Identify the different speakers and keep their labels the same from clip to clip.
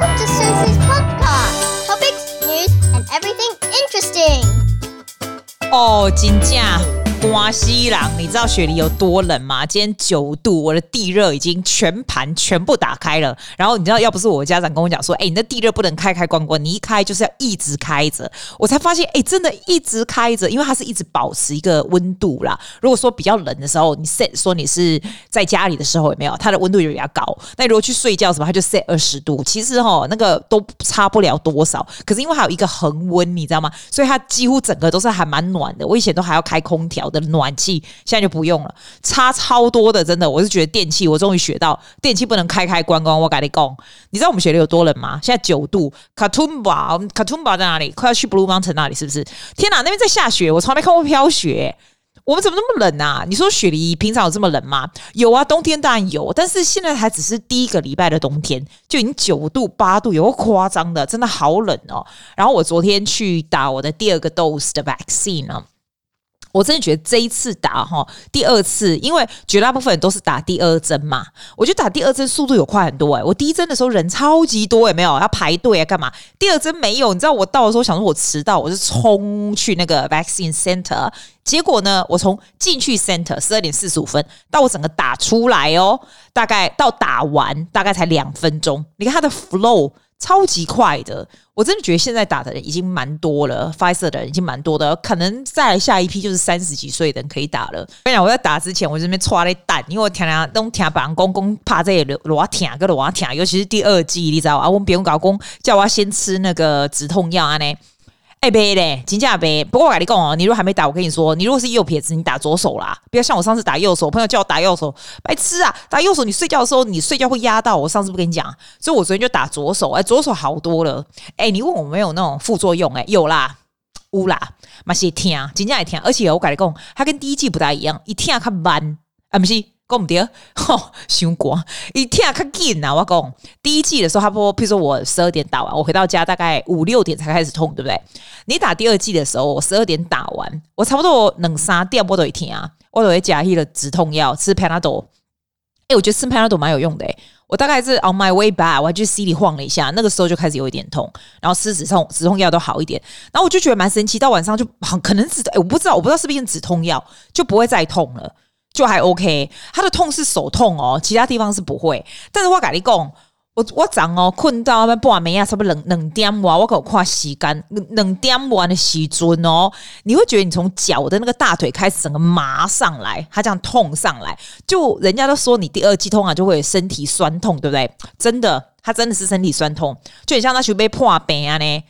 Speaker 1: Welcome to Susie's podcast. Topics, news, and everything interesting.
Speaker 2: Oh, 真正.瓜西郎，你知道雪梨有多冷吗？今天九度，我的地热已经全盘全部打开了。然后你知道，要不是我家长跟我讲说，哎，你的地热不能开开关关，你一开就是要一直开着，我才发现，哎，真的一直开着，因为它是一直保持一个温度啦。如果说比较冷的时候，你 set 说你是在家里的时候有没有？它的温度就比较高。那如果去睡觉什么，它就 set 二十度。其实哈，那个都差不了多少。可是因为还有一个恒温，你知道吗？所以它几乎整个都是还蛮暖的。我以前都还要开空调。的暖气现在就不用了，差超多的，真的，我是觉得电器，我终于学到电器不能开开关关。我跟你讲，你知道我们学的有多冷吗？现在九度。，Katumba，Katumba 在哪里？快要去 Blue Mountain 那里是不是？天哪，那边在下雪，我从来没看过飘雪。我们怎么那么冷啊？你说雪梨平常有这么冷吗？有啊，冬天当然有，但是现在还只是第一个礼拜的冬天，就已经九度八度，有个夸张的，真的好冷哦。然后我昨天去打我的第二个 dose 的 vaccine 呢。我真的觉得这一次打哈，第二次，因为绝大部分都是打第二针嘛，我觉得打第二针速度有快很多哎、我第一针的时候人超级多，有没有要排队啊？干嘛？第二针没有，你知道我到的时候想说我迟到，我就冲去那个 vaccine center，结果呢，我从进去 center 十二点四十五分到我整个打出来哦，大概到打完大概才两分钟。你看它的 flow。超级快的，我真的觉得现在打的人已经蛮多了发烧的人已经蛮多的，可能再下一批就是三十几岁的人可以打了。跟你讲，我在打之前，我这边搓了蛋，因为我听人都听别人公公怕这里罗听个罗听，尤其是第二季，你知道啊？我们别人搞公叫我先吃那个止痛药啊呢。哎，别嘞，金价别。不过我跟你讲哦，你如果还没打，我跟你说，你如果是右撇子，你打左手啦，不要像我上次打右手。我朋友叫我打右手，白痴啊！打右手，你睡觉的时候，你睡觉会压到。我上次不跟你讲，所以我昨天就打左手。哎，左手好多了。哎，你问我没有那种副作用？哎，有啦，乌啦，嘛是疼，金价也疼。而且我跟你讲，它跟第一季不大一样，一疼较慢，啊不是。讲不对，吼，伤寒，一天较紧啊！我讲第一剂的时候，差不多，譬如说我十二点打完，我回到家大概五六点才开始痛，对不对？你打第二剂的时候，我十二点打完，我差不多两三点我都会听啊，我都会加一个止痛药，吃 Panadol。哎，我觉得吃 Panadol 蛮有用的诶。我大概是 on my way back，我还去心里晃了一下，那个时候就开始有一点痛，然后吃止痛止痛药都好一点，然后我就觉得蛮神奇，到晚上就好，可能是诶，我不知道，我不知道是不是用止痛药就不会再痛了。就还 OK，他的痛是手痛哦，其他地方是不会。但是我跟你讲，我我早哦困到半暝啊，差不多两两点哇，我可看时间两点完的时阵哦，你会觉得你从脚的那个大腿开始整个麻上来，他这样痛上来，就人家都说你第二季痛啊就会身体酸痛，对不对？真的，他真的是身体酸痛，就很像那时候被破病啊呢。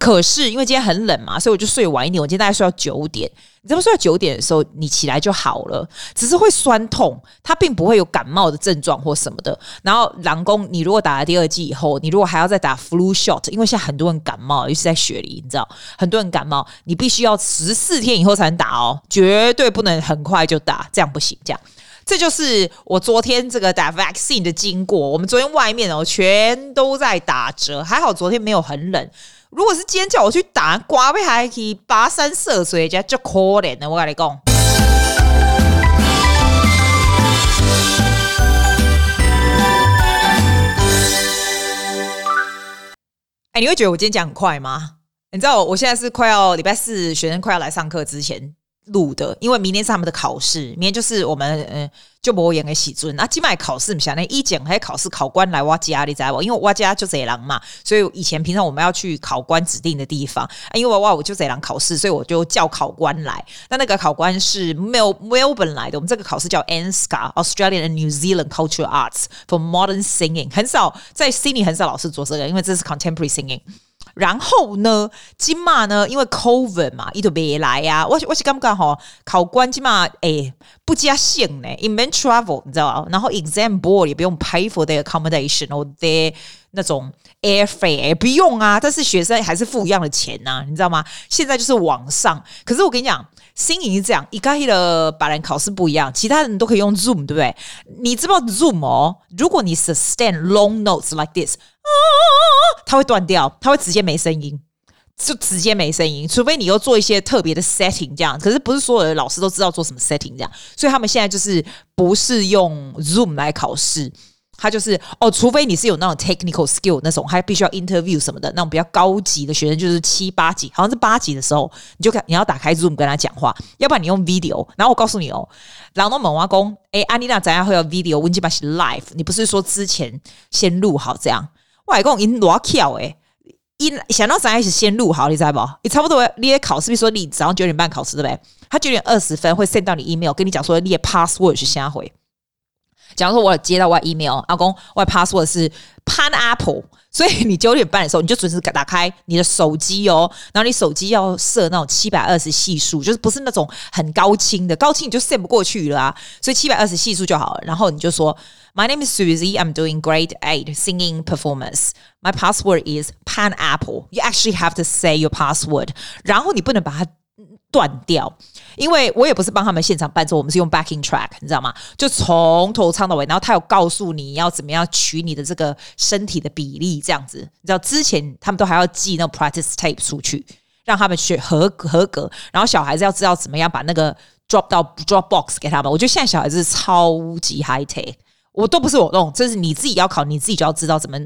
Speaker 2: 可是因为今天很冷嘛，所以我就睡晚一点。我今天大概睡到九点。你知道睡到九点的时候，你起来就好了，只是会酸痛，它并不会有感冒的症状或什么的。然后，狼公，你如果打了第二剂以后，你如果还要再打 flu shot，因为现在很多人感冒，尤其在雪梨，你知道，很多人感冒，你必须要十四天以后才能打哦，绝对不能很快就打，这样不行。这样，这就是我昨天这个打 vaccine 的经过。我们昨天外面哦，全都在打折，还好昨天没有很冷。如果是尖叫我去打，刮背还可以跋山涉水，这就可怜了。我跟你讲，哎，你会觉得我今天讲很快吗？你知道我现在是快要礼拜四，学生快要来上课之前。录的，因为明天是他们的考试，明天就是我们嗯，就博演的喜尊啊。今麦考试，你想那一检还考试，考官来挖家，你知道不？因为我家就这人嘛，所以以前平常我们要去考官指定的地方啊，因为我我就这人考试，所以我就叫考官来。那那个考官是 Mel Melbourne 来的，我们这个考试叫 ANSCA Australian and New Zealand Cultural Arts for Modern Singing，很少在 Sydney 很少老师做这个，因为这是 Contemporary Singing。然后呢，今嘛呢，因为 COVID 嘛，伊都别来呀、啊。我我是刚刚好考官今嘛，诶，不加薪呢 Invent travel，你知道吧？然后 exam board 也不用 pay for their accommodation or their 那种 airfare，不用啊。但是学生还是付一样的钱呐、啊，你知道吗？现在就是网上。可是我跟你讲，Singing 是这样，一个的把人考试不一样，其他人都可以用 Zoom，对不对？你知不知道 Zoom 哦？如果你 sustain long notes like this。它会断掉，它会直接没声音，就直接没声音。除非你又做一些特别的 setting 这样，可是不是所有的老师都知道做什么 setting 这样，所以他们现在就是不是用 Zoom 来考试。他就是哦，除非你是有那种 technical skill 那种，还必须要 interview 什么的那种比较高级的学生，就是七八级，好像是八级的时候，你就看你要打开 Zoom 跟他讲话，要不然你用 video。然后我告诉你哦，然后我们挖工，哎，安妮娜怎样会有 video？温基巴是 live，你不是说之前先录好这样？我还讲因多巧诶，因想到咱还是先录好，你知道不？你差不多你也考试，比如说你早上九点半考试对不对？他九点二十分会 send 到你 email，跟你讲说你的 password 是啥回。假如说我接到我 email，阿公我 password 是 pineapple，所以你九点半的时候你就准时打开你的手机哦，然后你手机要设那种七百二十系数，就是不是那种很高清的，高清你就 send 不过去了啊，所以七百二十系数就好了。然后你就说，My name is Susie, I'm doing grade eight singing performance. My password is pineapple. You actually have to say your password，然后你不能把它。断掉，因为我也不是帮他们现场伴奏，我们是用 backing track，你知道吗？就从头唱到尾，然后他有告诉你要怎么样取你的这个身体的比例，这样子。你知道之前他们都还要寄那 practice tape 出去，让他们学合合格。然后小孩子要知道怎么样把那个 drop 到 drop box 给他们。我觉得现在小孩子超级 high tech，我都不是我弄，这是你自己要考，你自己就要知道怎么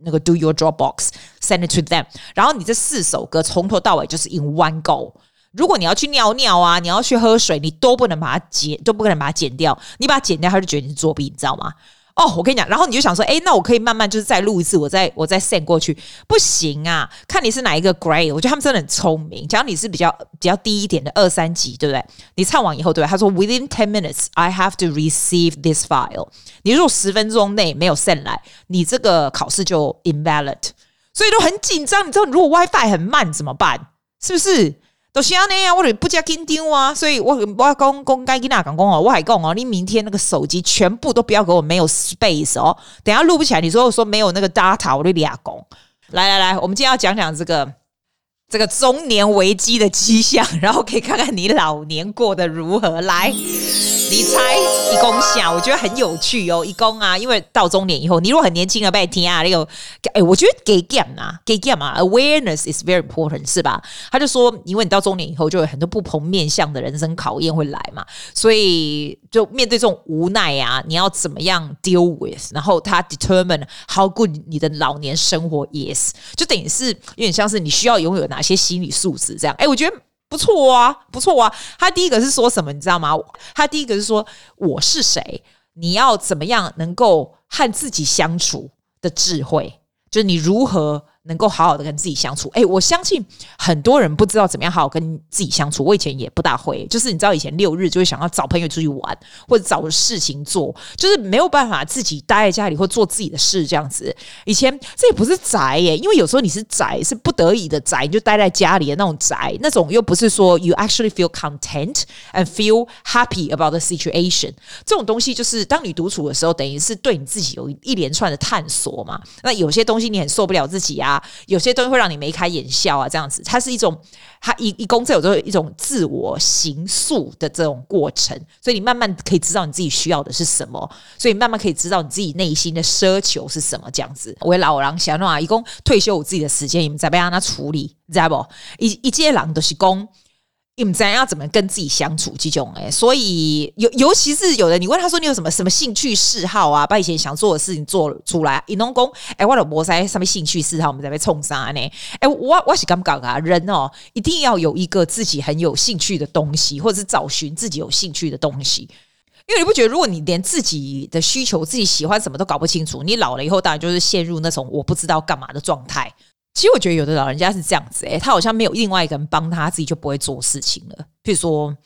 Speaker 2: 那个 do your drop box，send it to them。然后你这四首歌从头到尾就是 in one go。如果你要去尿尿啊，你要去喝水，你都不能把它剪，都不可能把它剪掉。你把它剪掉，他就觉得你是作弊，你知道吗？哦，我跟你讲，然后你就想说，诶，那我可以慢慢就是再录一次，我再我再 send 过去，不行啊！看你是哪一个 grade，我觉得他们真的很聪明。假如你是比较比较低一点的二三级，对不对？你唱完以后，对吧？他说 within ten minutes I have to receive this file。你如果十分钟内没有 send 来，你这个考试就 invalid。所以都很紧张，你知道，如果 WiFi 很慢怎么办？是不是？都是那样，我就不加紧张啊，所以我我讲讲该跟哪讲讲哦，我还讲哦，你明天那个手机全部都不要给我没有 space 哦，等下录不起来，你说我说没有那个 data，我就俩讲。来来来，我们今天要讲讲这个这个中年危机的迹象，然后可以看看你老年过得如何来。你猜一公下，我觉得很有趣哦。一公啊，因为到中年以后，你如果很年轻啊，被听啊，那个，哎，我觉得给 game 啊，给 game 啊，awareness is very important，是吧？他就说，因为你到中年以后，就有很多不同面向的人生考验会来嘛，所以就面对这种无奈啊，你要怎么样 deal with？然后他 determine how good 你的老年生活 is，就等于是有点像是你需要拥有哪些心理素质这样。哎，我觉得。不错啊，不错啊。他第一个是说什么，你知道吗？他第一个是说我是谁，你要怎么样能够和自己相处的智慧，就是你如何。能够好好的跟自己相处，诶，我相信很多人不知道怎么样好好跟自己相处。我以前也不大会，就是你知道，以前六日就会想要找朋友出去玩，或者找事情做，就是没有办法自己待在家里或做自己的事这样子。以前这也不是宅耶，因为有时候你是宅，是不得已的宅，你就待在家里的那种宅，那种又不是说 you actually feel content and feel happy about the situation。这种东西就是当你独处的时候，等于是对你自己有一连串的探索嘛。那有些东西你很受不了自己啊。有些东西会让你眉开眼笑啊，这样子，它是一种，它一一共这有这一种自我形塑的这种过程，所以你慢慢可以知道你自己需要的是什么，所以慢慢可以知道你自己内心的奢求是什么，这样子。我老狼想啊，一共退休我自己的时间，你们在被让他处理，知道不？一一届狼都是公。你们怎样要怎么跟自己相处这种诶，所以尤尤其是有的，你问他说你有什么什么兴趣嗜好啊，把以前想做的事情做出来。伊拢讲，诶，我的博塞上面兴趣嗜好，我们在被冲啥呢？诶，我我是感觉啊，人哦，一定要有一个自己很有兴趣的东西，或者是找寻自己有兴趣的东西。因为你不觉得，如果你连自己的需求、自己喜欢什么都搞不清楚，你老了以后当然就是陷入那种我不知道干嘛的状态。其实我觉得有的老人家是这样子，诶，他好像没有另外一个人帮他，自己就不会做事情了。譬如说，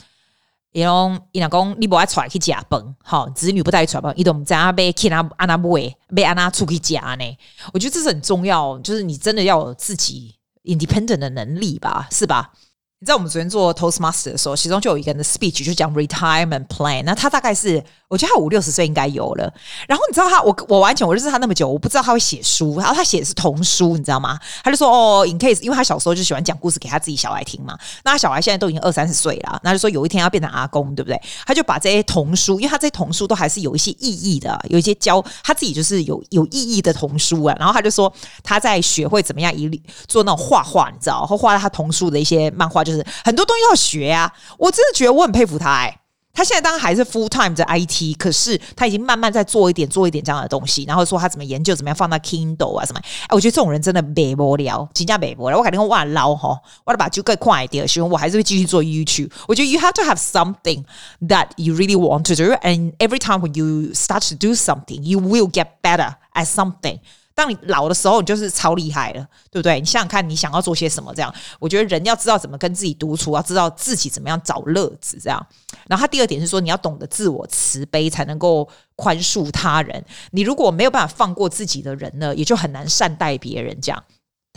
Speaker 2: 伊拢伊老公你不爱出来去加班，好，子女不带出来吧，伊都不知道被去哪安那不会被安那出去加呢？我觉得这是很重要，就是你真的要有自己 independent 的能力吧，是吧？你知道我们昨天做 Toastmaster 的时候，其中就有一个人的 speech 就讲 retirement plan。那他大概是，我觉得他五六十岁应该有了。然后你知道他，我我完全我认识他那么久，我不知道他会写书。然后他写的是童书，你知道吗？他就说哦，in case，因为他小时候就喜欢讲故事给他自己小孩听嘛。那他小孩现在都已经二三十岁了，那就说有一天要变成阿公，对不对？他就把这些童书，因为他这些童书都还是有一些意义的，有一些教他自己就是有有意义的童书啊。然后他就说他在学会怎么样一做那种画画，你知道，或画他童书的一些漫画。就是很多东西要学啊，我真的觉得我很佩服他哎、他现在当然还是 full time 的 IT，可是他已经慢慢在做一点做一点这样的东西，然后说他怎么研究，怎么样放到 Kindle 啊什么。哎，我觉得这种人真的没无聊，真的没无聊。我肯定哇捞哈，我得把就更快一点，希望我还是会继续做 YouTube。我觉得 you have to have something that you really want to do, and every time when you start to do something, you will get better at something. 当你老的时候，你就是超厉害了，对不对？你想想看，你想要做些什么？这样，我觉得人要知道怎么跟自己独处，要知道自己怎么样找乐子，这样。然后他第二点是说，你要懂得自我慈悲，才能够宽恕他人。你如果没有办法放过自己的人呢，也就很难善待别人。这样，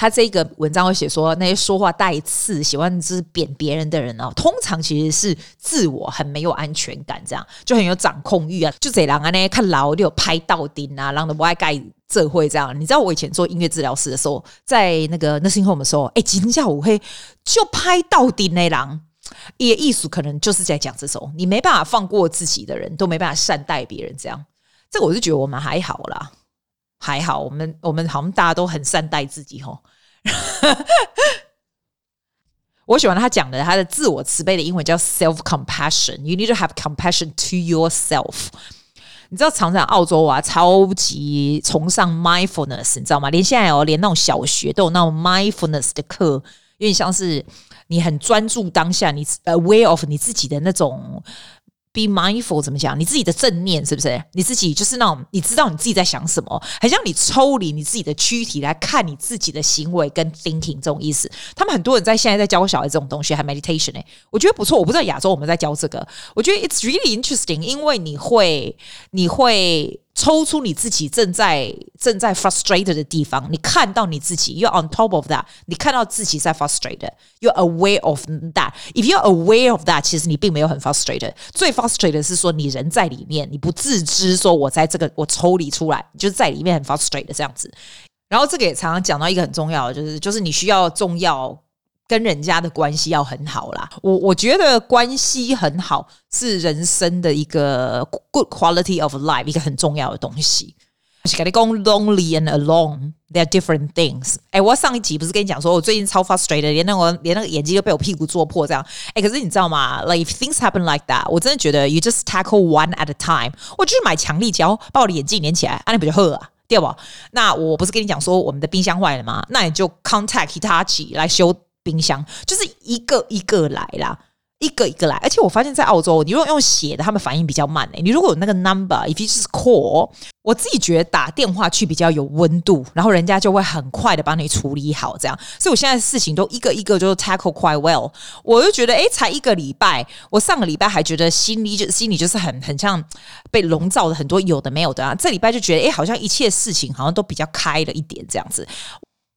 Speaker 2: 他这个文章会写说，那些说话带刺、喜欢就是贬别人的人哦，通常其实是自我很没有安全感，这样就很有掌控欲啊。就这样啊，那看老就有拍到顶啊，狼的不爱盖。这会这样，你知道我以前做音乐治疗师的时候，在那个 nursing home 的时候，哎，今天下午会就拍到底那狼，也艺术可能就是在讲这种，你没办法放过自己的人，都没办法善待别人，这样，这个我是觉得我们还好啦，还好，我们我们好像大家都很善待自己吼。我喜欢他讲的，他的自我慈悲的英文叫 self compassion，you need to have compassion to yourself。你知道，常常澳洲啊，超级崇尚 mindfulness，你知道吗？连现在哦，连那种小学都有那种 mindfulness 的课，有点像是你很专注当下，你 aware of 你自己的那种。Be mindful 怎么讲？你自己的正念是不是？你自己就是那种你知道你自己在想什么，很像你抽离你自己的躯体来看你自己的行为跟 thinking 这种意思。他们很多人在现在在教小孩这种东西，还 meditation 哎，我觉得不错。我不知道亚洲我们在教这个，我觉得 it's really interesting，因为你会你会。抽出你自己正在正在 frustrated 的地方，你看到你自己，you're on top of that，你看到自己在 frustrated，you're aware of that。If you're aware of that，其实你并没有很 frustrated。最 frustrated 是说你人在里面，你不自知，说我在这个我抽离出来，就是在里面很 frustrated 这样子。然后这个也常常讲到一个很重要的，就是就是你需要重要。跟人家的关系要很好啦，我我觉得关系很好是人生的一个 good quality of life，一个很重要的东西。跟你讲 lonely and alone, they're different things。哎，我上一集不是跟你讲说，我最近超 frustrated，连那个连那个眼睛都被我屁股坐破这样。哎，可是你知道吗？Like if things happen like that，我真的觉得 you just tackle one at a time。我就是买强力胶把我的眼睛粘起来，啊，你不就好啊？对不？那我不是跟你讲说我们的冰箱坏了吗？那你就 contact Hitachi 来修。冰箱就是一个一个来啦，一个一个来。而且我发现，在澳洲，你如果用写的，他们反应比较慢诶、你如果有那个 number，if you just call，我自己觉得打电话去比较有温度，然后人家就会很快的帮你处理好这样。所以我现在事情都一个一个就 tackle quite well。我就觉得，诶，才一个礼拜，我上个礼拜还觉得心里就心里就是很很像被笼罩的很多有的没有的啊。这礼拜就觉得，诶，好像一切事情好像都比较开了一点这样子。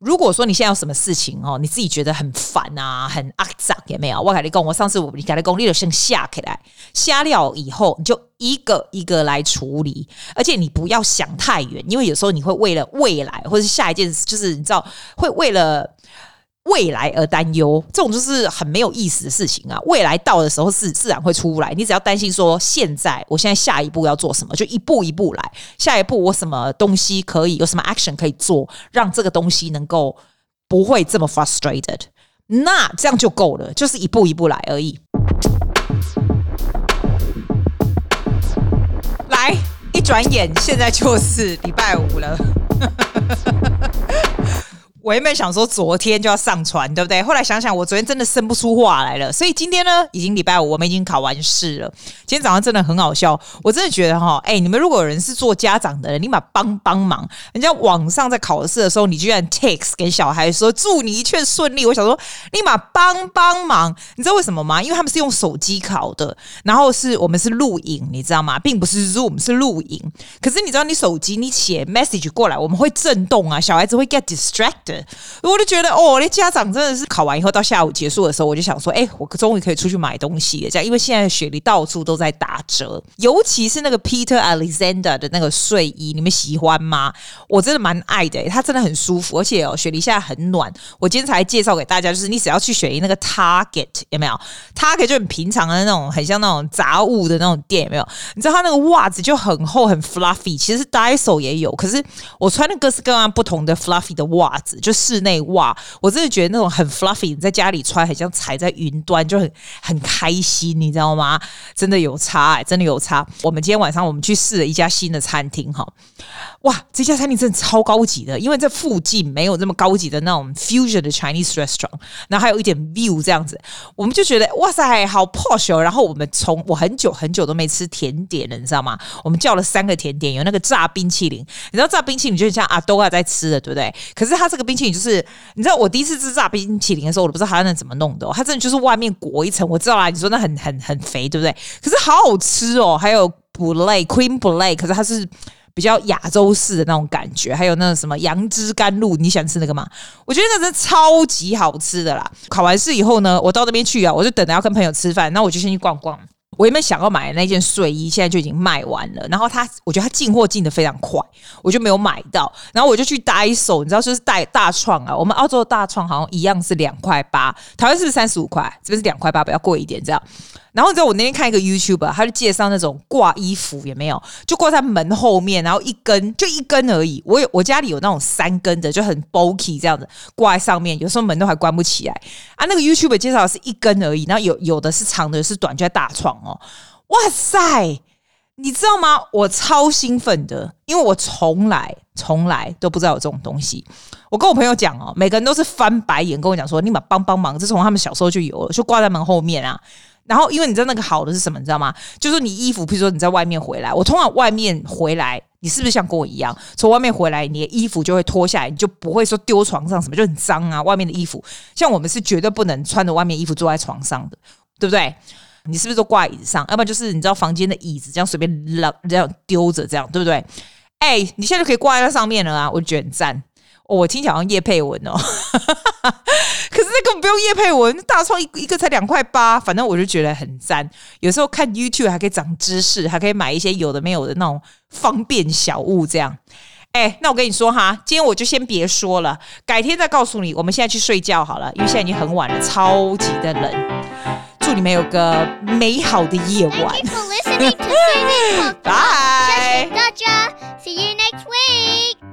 Speaker 2: 如果说你现在有什么事情哦，你自己觉得很烦啊，很阿杂有没有？我跟你讲，我上次我你跟你讲，你就先下起来，下了以后你就一个一个来处理，而且你不要想太远，因为有时候你会为了未来或者是下一件事，就是你知道会为了。未来而担忧，这种就是很没有意思的事情啊！未来到的时候是自然会出来，你只要担心说，现在我现在下一步要做什么，就一步一步来。下一步我什么东西可以有什么 action 可以做，让这个东西能够不会这么 frustrated，那这样就够了，就是一步一步来而已。来，一转眼现在就是礼拜五了。我原本想说昨天就要上传，对不对？后来想想，我昨天真的生不出话来了，所以今天呢，已经礼拜五，我们已经考完试了。今天早上真的很好笑，我真的觉得哈，哎，你们如果有人是做家长的人，你把帮帮忙，人家网上在考试的时候，你居然 text 给小孩说祝你一切顺利，我想说立马帮帮忙，你知道为什么吗？因为他们是用手机考的，然后是我们是录影，你知道吗？并不是 Zoom 是录影。可是你知道，你手机你写 message 过来，我们会震动啊，小孩子会 get distracted。我就觉得哦，那家长真的是考完以后到下午结束的时候，我就想说，哎，我终于可以出去买东西了。这样，因为现在雪梨到处都在打折，尤其是那个 Peter Alexander 的那个睡衣，你们喜欢吗？我真的蛮爱的，它真的很舒服，而且哦，雪梨现在很暖。我今天才介绍给大家，就是你只要去雪梨那个 Target 有没有？Target 就很平常的那种，很像那种杂物的那种店有没有？你知道它那个袜子就很厚很 fluffy，其实 Daiso 也有，可是我穿的各式各样不同的 fluffy 的袜子。就室内袜，我真的觉得那种很 fluffy，你在家里穿很像踩在云端，就很很开心，你知道吗？真的有差、欸，真的有差。我们今天晚上我们去试了一家新的餐厅，哈，哇，这家餐厅真的超高级的，因为这附近没有这么高级的那种 fusion 的 Chinese restaurant，然后还有一点 view 这样子，我们就觉得哇塞，好 posh 哦。然后我们从我很久很久都没吃甜点了，你知道吗？我们叫了三个甜点，有那个炸冰淇淋，你知道炸冰淇淋就像阿多亚在吃的，对不对？可是它这个冰淇淋就是，你知道我第一次吃炸冰淇淋的时候，我不知道它那怎么弄的，哦，它真的就是外面裹一层，我知道啦，你说那很很很肥，对不对？可是好好吃哦，还有 brulee cream brulee，可是它是比较亚洲式的那种感觉，还有那个什么杨枝甘露，你喜欢吃那个吗？我觉得那真的超级好吃的啦！考完试以后呢，我到那边去啊，我就等着要跟朋友吃饭，那我就先去逛逛。我原本想要买的那件睡衣，现在就已经卖完了。然后他，我觉得他进货进的非常快，我就没有买到。然后我就去搭一手你知道，就是大大创啊。我们澳洲的大创好像一样是两块八，台湾是不是三十五块？这边是两块八，比较贵一点这样。然后你知道我那天看一个 YouTube，他就介绍那种挂衣服，有没有？就挂在门后面，然后一根就一根而已。我有我家里有那种三根的，就很 bulky 这样子挂在上面，有时候门都还关不起来啊。那个 YouTube 介绍的是一根而已，然后有有的是长的，是短，就在大床哦。哇塞，你知道吗？我超兴奋的，因为我从来从来都不知道有这种东西。我跟我朋友讲哦，每个人都是翻白眼跟我讲说：“你们帮帮忙！”这从他们小时候就有了，就挂在门后面啊。然后，因为你知道那个好的是什么，你知道吗？就是你衣服，譬如说你在外面回来，我通常外面回来，你是不是像跟我一样，从外面回来，你的衣服就会脱下来，你就不会说丢床上什么就很脏啊。外面的衣服，像我们是绝对不能穿着外面衣服坐在床上的，对不对？你是不是都挂椅子上？要不然就是你知道房间的椅子这样随便扔这样丢着，这样对不对？哎，你现在就可以挂在上面了啊！我觉得很赞。我听起来像叶佩文哦，可是那根本不用叶佩文，大创一一个才两块八，反正我就觉得很赞。有时候看 YouTube 还可以长知识，还可以买一些有的没有的那种方便小物，这样。哎，那我跟你说哈，今天我就先别说了，改天再告诉你。我们现在去睡觉好了，因为现在已经很晚了，超级的冷。祝你们有个美好的夜晚。Thank you
Speaker 1: for listening to Sydney Podcast. Bye. See you next week.